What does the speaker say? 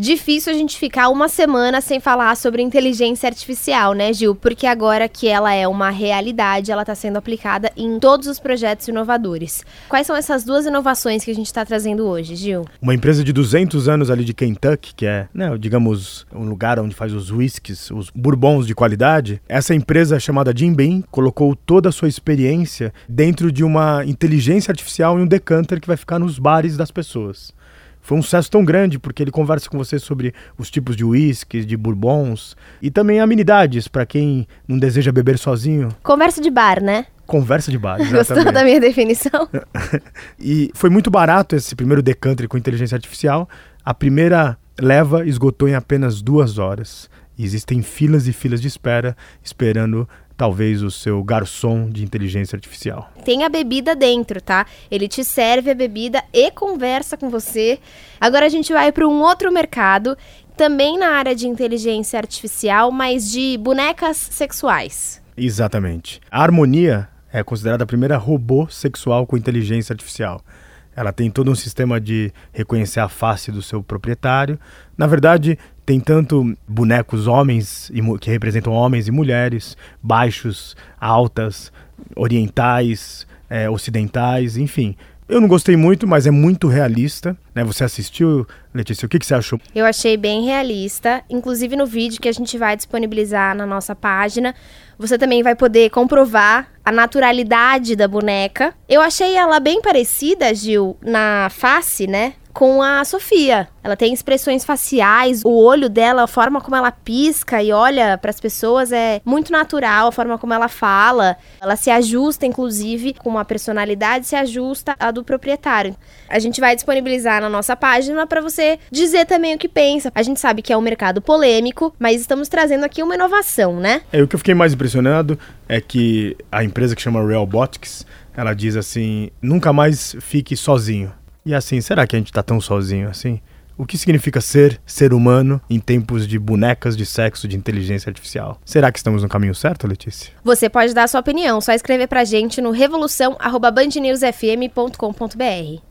Difícil a gente ficar uma semana sem falar sobre inteligência artificial, né, Gil? Porque agora que ela é uma realidade, ela está sendo aplicada em todos os projetos inovadores. Quais são essas duas inovações que a gente está trazendo hoje, Gil? Uma empresa de 200 anos ali de Kentucky, que é, né, digamos, um lugar onde faz os whiskies, os bourbons de qualidade. Essa empresa chamada Jim Beam colocou toda a sua experiência dentro de uma inteligência artificial em um decanter que vai ficar nos bares das pessoas foi um sucesso tão grande porque ele conversa com você sobre os tipos de uísques, de bourbons e também amenidades para quem não deseja beber sozinho. Conversa de bar, né? Conversa de bar, exatamente. Gostou da minha definição? e foi muito barato esse primeiro decanter com inteligência artificial. A primeira leva esgotou em apenas duas horas. E existem filas e filas de espera esperando talvez o seu garçom de inteligência artificial. Tem a bebida dentro, tá? Ele te serve a bebida e conversa com você. Agora a gente vai para um outro mercado, também na área de inteligência artificial, mas de bonecas sexuais. Exatamente. A Harmonia é considerada a primeira robô sexual com inteligência artificial. Ela tem todo um sistema de reconhecer a face do seu proprietário. Na verdade, tem tanto bonecos homens que representam homens e mulheres, baixos, altas, orientais, é, ocidentais, enfim. Eu não gostei muito, mas é muito realista. Né? Você assistiu, Letícia? O que, que você achou? Eu achei bem realista. Inclusive no vídeo que a gente vai disponibilizar na nossa página, você também vai poder comprovar a naturalidade da boneca. Eu achei ela bem parecida, Gil, na face, né? Com a Sofia. Ela tem expressões faciais, o olho dela, a forma como ela pisca e olha para as pessoas é muito natural, a forma como ela fala. Ela se ajusta, inclusive, com a personalidade, se ajusta à do proprietário. A gente vai disponibilizar na nossa página para você dizer também o que pensa. A gente sabe que é um mercado polêmico, mas estamos trazendo aqui uma inovação, né? É, o que eu fiquei mais impressionado é que a empresa que chama Realbotics, ela diz assim: nunca mais fique sozinho. E assim, será que a gente tá tão sozinho assim? O que significa ser ser humano em tempos de bonecas de sexo de inteligência artificial? Será que estamos no caminho certo, Letícia? Você pode dar sua opinião, só escrever pra gente no revolução@bandnewsfm.com.br.